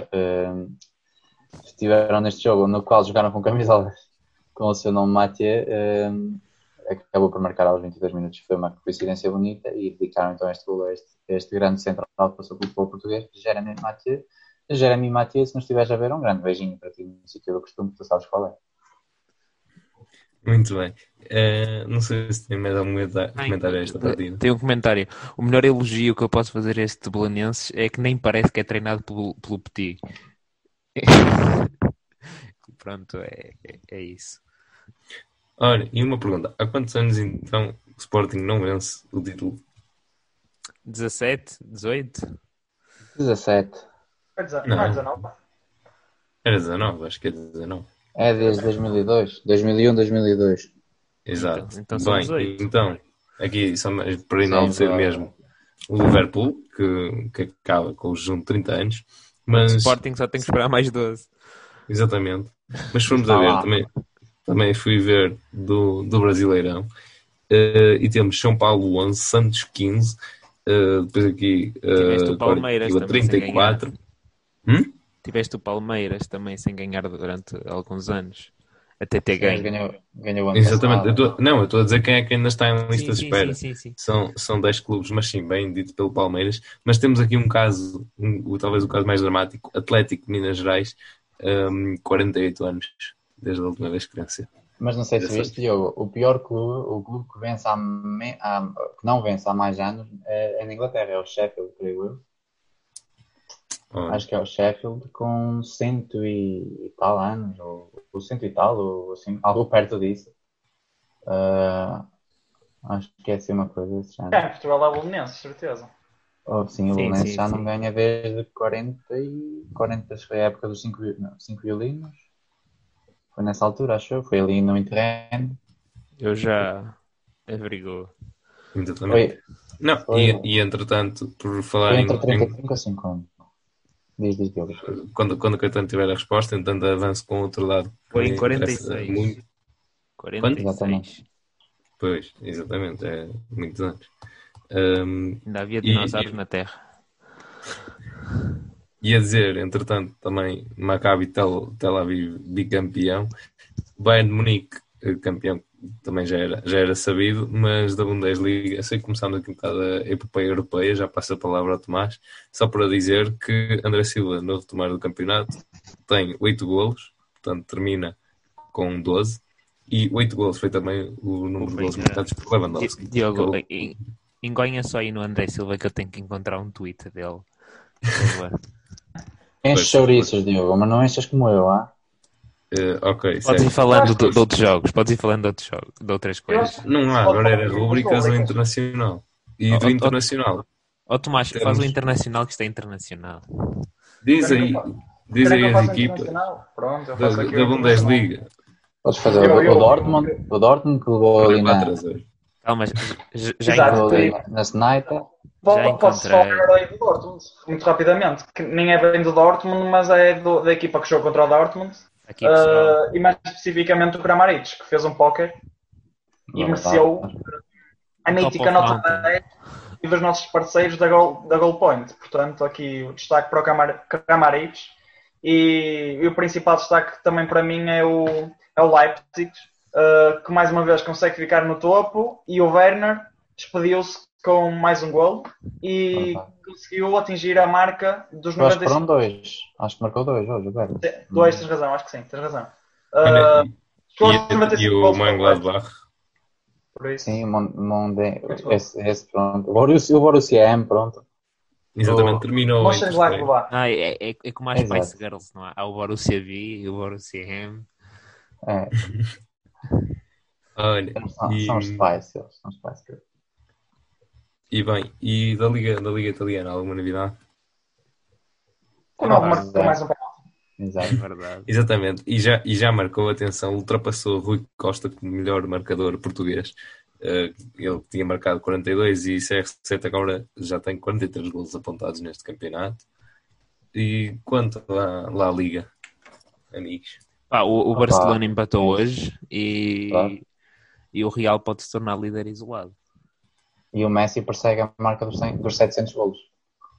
estiveram neste jogo, no qual jogaram com camisolas <laughs> com o seu nome Mathieu, eh, acabou por marcar aos 22 minutos. Foi uma coincidência bonita e dedicaram então este gol a este, este grande central que passou pelo futebol português, Jeremy Mathieu. Jeremy Mathieu, se nos estiveres a ver, um grande beijinho para ti no sítio do costume, tu sabes qual é. Muito bem. Eh, não sei se tem mais algum comentário a esta partida. Tem um comentário. O melhor elogio que eu posso fazer a este Belenenses é que nem parece que é treinado pelo, pelo Petit. <laughs> Pronto, é, é, é isso. Ora, e uma pergunta. Há quantos anos então o Sporting não vence o título? 17, 18? 17. Foi dezen- Não. Não é 19. Era 19, acho que é 19. É desde 2002. 2001, 2002. Exato. Então- então são Bem, 18. então, aqui só mais para enaltecer mesmo o Liverpool, que, que acaba com o junto de 30 anos. Mas, O Sporting só tem que esperar mais 12. exatamente. Mas se formos a Está ver, lá. também, também fui ver do, do Brasileirão. Eh, e temos São Paulo 11, Santos 15. eh, depois aqui Tiveste uh, o Palmeiras também sem 34. Tiveste o Palmeiras também sem ganhar durante alguns anos. Até ter ganho. Ganhou, ganhou Exatamente. Eu tô- não, eu estou a dizer quem é que ainda está em lista Sim, de espera. sim, sim, sim. São, são 10 clubes, mas sim, bem dito pelo Palmeiras. Mas temos aqui um caso, um- talvez o caso mais dramático: Atlético de Minas Gerais, um, 48 anos, desde a última vez que venceu. Mas não sei se viste, Diogo, o pior clube, o clube que, vence há me- há- que não vence há mais anos é, é na Inglaterra, é o Sheffield, creio eu. Ó, Acho que é o Sheffield com cento e tal anos, ou, ou cento e tal, ou assim, algo perto disso. Ah, acho que é assim uma coisa desse género. É, Portugal é o Belenenses, certeza. Oh, sim, o sim, já sim. não ganha desde 40 e 40, acho que foi a época dos 5 cinco violinos. Foi nessa altura, acho eu. Foi ali no Interrand. Eu já averigou. exatamente. Foi, Não, foi- e, e entretanto, por falar foi em, entre em- 35 a 50. Diz, diz, desculpa. quando, quando o Caetano tiver a resposta, entanto avanço com o outro lado. Foi em me interessa 46. Muito. 46. Exatamente. Pois, exatamente, é muitos anos. Um, Ainda havia dinossauros e- na Terra. Ia dizer, entretanto, também Maccabi Tel, Tel Aviv bicampeão, Bayern de Munique eh, campeão também já era, já era sabido, mas da Bundesliga, sei que começamos aqui um bocado a epopeia europeia, já passo a palavra ao Tomás, só para dizer que André Silva, no retomar do campeonato, tem 8 golos, portanto termina com 12, e 8 golos foi também o número de golos é. marcados por Lewandowski. Di- Diogo, engonha só aí no André Silva que eu tenho que encontrar um tweet dele. <laughs> Por favor. Enche Pois, chouriços, Diogo, mas não enchas como eu, ah? Eh, ok, Podes ir falando de, de outros jogos, podes ir falando de outros jogos, de outras coisas. Não há, agora era rubricas ou internacional. E Oh, do oh, internacional. Ó Tomás, faz Temos- o internacional que isto é internacional. Diz aí, diz aí as equipas? Pronto, da, da Bundesliga. Podes fazer Eu- o, eu- o Dortmund, o Dortmund que levou ali na. Calma, já, já Exato. ali na, Sniper. Já Posso falar aí do Dortmund, muito rapidamente, que nem é bem do Dortmund, mas é do- da equipa que jogou contra o Dortmund, Aqui. Ah, e mais especificamente o Kramaric, que fez um póquer e mereceu a mítica nota Mountain. 10 e dos nossos parceiros da Goal, da Goal Point. Portanto, aqui o destaque para o Kramar- Kramaric e, e o principal destaque também para mim é o, é o Leipzig, uh, que mais uma vez consegue ficar no topo, e o Werner despediu-se com mais um gol e Ah, tá. conseguiu atingir a marca dos Eu acho que 95. foram dois. Acho que marcou dois hoje, o Werner. Dois, tens razão, acho que sim, tens razão. Olha, Uh, chegou aos e, 95 e o por isso. Sim, Monde, esse, esse pronto. O Borussia, o Borussia M, pronto. Exatamente, O- terminou. em terceiro. Mönchengladbach. Ah, é, é, é como as Exato. Spice Girls, não há? Há o Borussia V e o Borussia M. É, <laughs> Olha, são, e, são os Spice, são os Spice Girls. E bem, e da Liga, da Liga Italiana, alguma novidade? O Novo Ah, marcou é. mais um penalti. É Exato. verdade. Exatamente, e já, e já marcou atenção, ultrapassou Rui Costa como melhor marcador português. Eh, ele tinha marcado 42 e CR7 agora já tem 43 golos apontados neste campeonato. E quanto à, lá Liga, amigos? Pá, o, o. Barcelona empatou hoje e, Claro. e o Real pode se tornar líder isolado. E o Messi persegue a marca dos, 100, dos 700 golos.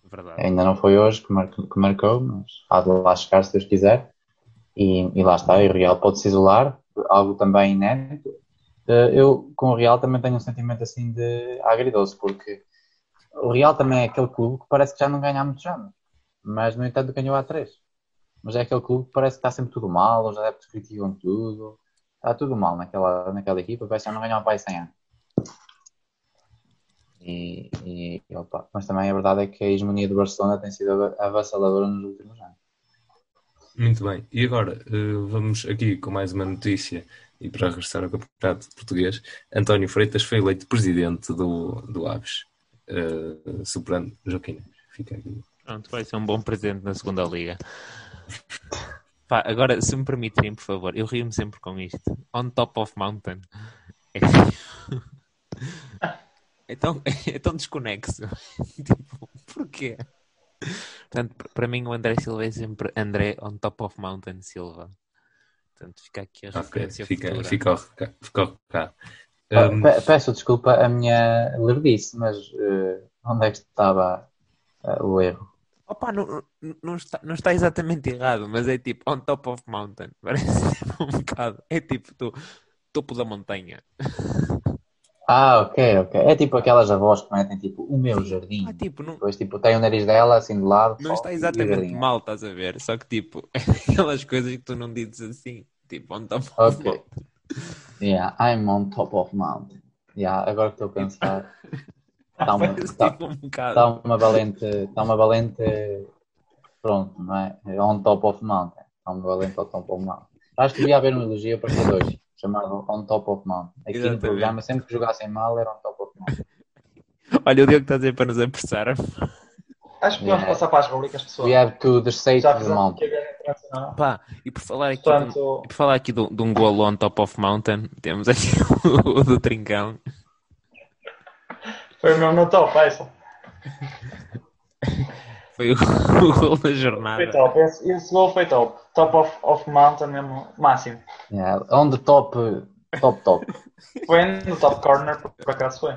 Verdade. Ainda não foi hoje que, mar- que marcou, mas há de lá chegar se Deus quiser. E, e lá está, e o Real pode se isolar, algo também inédito. Eh, Eu, com o Real, também tenho um sentimento assim de agridoce, porque o Real também é aquele clube que parece que já não ganha há muitos anos, mas no entanto ganhou há três. Mas é aquele clube que parece que está sempre tudo mal, os adeptos criticam tudo, está tudo mal naquela, naquela equipa, parece que já não ganhou há pai 100 anos. E, e, e, opa, mas também a verdade é que a hegemonia do Barcelona tem sido ava- avassaladora nos últimos anos. Muito bem, e agora eh, vamos aqui com mais uma notícia e para regressar ao campeonato português. António Freitas foi eleito presidente do, do Aves, eh, superando Joaquim. Fica aqui. Pronto, vai ser um bom presente na segunda liga. <laughs> Pá, agora, se me permitirem, por favor, eu rio-me sempre com isto. On top of mountain. É, <laughs> é tão, <laughs> é tão desconexo. <laughs> tipo, porquê? Portanto, para mim o André Silva é sempre André on top of mountain Silva. Portanto, fica aqui a Ok, referência fica, futura. fica, reca- fica. Ah, Um, pe- Peço desculpa a minha lerdice, mas eh, onde é que estava ah, o erro? Opa, não, não- não, está, não está exatamente errado, mas é tipo on top of mountain. <laughs> Parece um bocado. É tipo do topo da montanha. Ah, ok, ok. É tipo aquelas avós que metem tipo o meu jardim. Ah, tipo, não, Depois tipo tem o nariz dela assim de lado. não está exatamente mal, estás a ver? Só que tipo, <laughs> é aquelas coisas que tu não dizes assim. Tipo, on top of Ok. mountain. Yeah, I'm on top of mountain. Yeah, agora que estou a pensar. Está <laughs> uma, tá- tipo um tá uma valente. Está uma valente. Pronto, não é? É On top of mountain. Está uma valente on top of mountain. Acho que devia haver um elogio para cada dois. Chamado On top of mountain. Aqui no Exatamente. programa, sempre que jogassem mal, era on top of mountain. Olha, o Diogo está a dizer para nos apressar. Acho que podemos Yeah. passar para as rubricas, pessoal. We have to the state Já of internacional. Pá, e por falar aqui, de um, Portanto, por falar aqui de, de um golo on top of mountain, temos aqui <laughs> o, do Trincão. foi o meu no top, é isso. Foi o, <laughs> o golo da Foi jornada. top. Esse, esse gol foi top. Top of, of mountain mesmo, máximo. Yeah, on the top, top, top. <laughs> Foi no top corner, por, por acaso foi.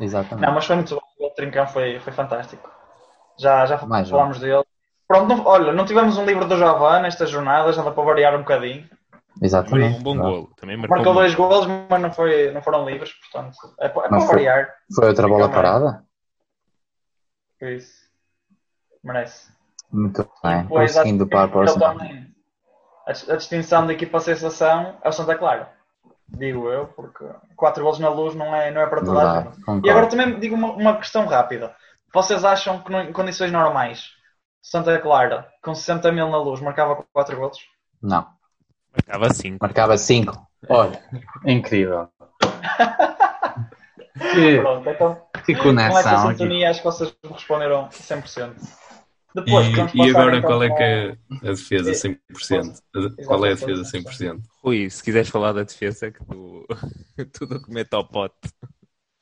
Exatamente. Não, mas foi muito bom. O Trincão foi, foi fantástico. Já, já Mais falámos dele. Pronto, não- olha, não tivemos um livro do Javan nesta jornada, já dá para variar um bocadinho. Exatamente. Um bom golo. Também marcou Marcou dois golos, mas não, foi, não foram livres, portanto, é, é para foi- variar. Foi outra bola parada? Por isso, merece. Muito bem. Depois, Conseguindo para Arsenal. também- a, a distinção da equipa sensação é o Santa Clara. Digo eu, porque quatro golos na luz não é, não é para toda a gente. E agora também digo uma, uma questão rápida. Vocês acham que em condições normais Santa Clara, com 60 mil na luz, marcava 4 golos? Não. Marcava 5. Marcava 5. Olha, <laughs> incrível. <laughs> que, Pronto, então que com essa conexão aqui. acho que vocês responderam 100%. Depois, E, e agora então, qual é que é a defesa 100%? Qual é a defesa 100%? Rui, se quiseres falar da defesa, que tu, <laughs> tudo que mete ao pote.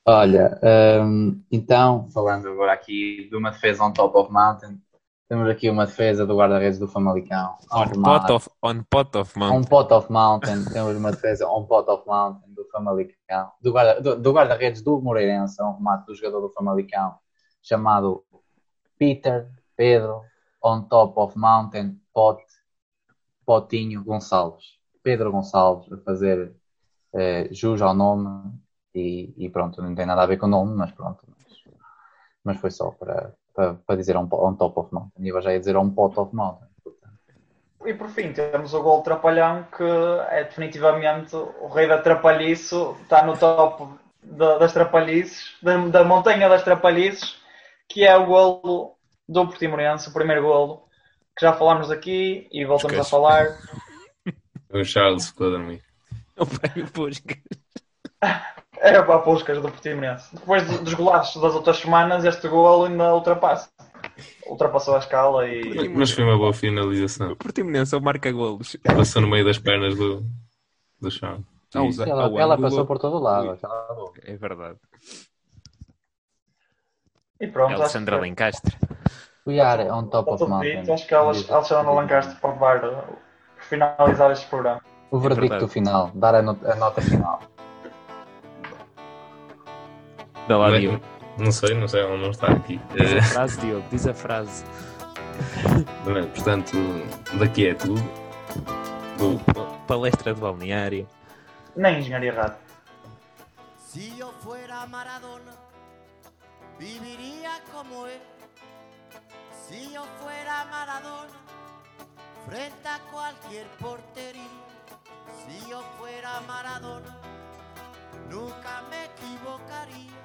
Olha, hum, então, falando agora aqui de uma defesa on top of mountain, temos aqui uma defesa do guarda-redes do Famalicão. On arrumada. pot of, on pot of On mountain. pot of mountain, temos uma defesa on pot of mountain Famalicão, do guarda- do- do guarda-redes do Moreirense, um remate do jogador do Famalicão, chamado Peter Pedro on top of mountain pot Potinho Gonçalves. Pedro Gonçalves a fazer eh, jus ao nome e, e pronto, não tem nada a ver com o nome, mas pronto. Mas, mas foi só para, para, para dizer on, on top of mountain. E eu já ia dizer on pot of mountain. E por fim, temos o gol trapalhão que é definitivamente o rei da trapalhiço, está no top da- das trapalhices, da, da montanha das trapalhices, que é o golo do Portimonense, o primeiro golo, que já falámos aqui e voltamos Esquece. a falar. <laughs> O Charles ficou a dormir. O prémio Puskas. É para Puscas do Portimonense. Depois do- dos golaços das outras semanas, este golo ainda ultrapassa. Ultrapassou a escala e Mas foi uma boa finalização. O Portimonense é o marca-golos. Passou no meio das pernas do, do chão. Ah, usa- Ela, ao ela passou por todo lado. É verdade. E pronto, acho Alexandra que Lencastre. We are on top of tudo mountain. Acho que a Alex- Alexandre Lancaster pode dar uh, por finalizar este programa. O É verdicto final, dar a nota, a nota final. Dá lá, Diogo. Não sei, não sei, ela não está aqui. Diz Eh, a frase, Diogo. Diz a frase. <laughs> bem, portanto, daqui é tudo. Do- Palestra de balneário. Nem engenharia errada. Si yo fuera Maradona, viviría como él. Si yo fuera Maradona, frente a cualquier portería. Si yo fuera Maradona, nunca me equivocaría.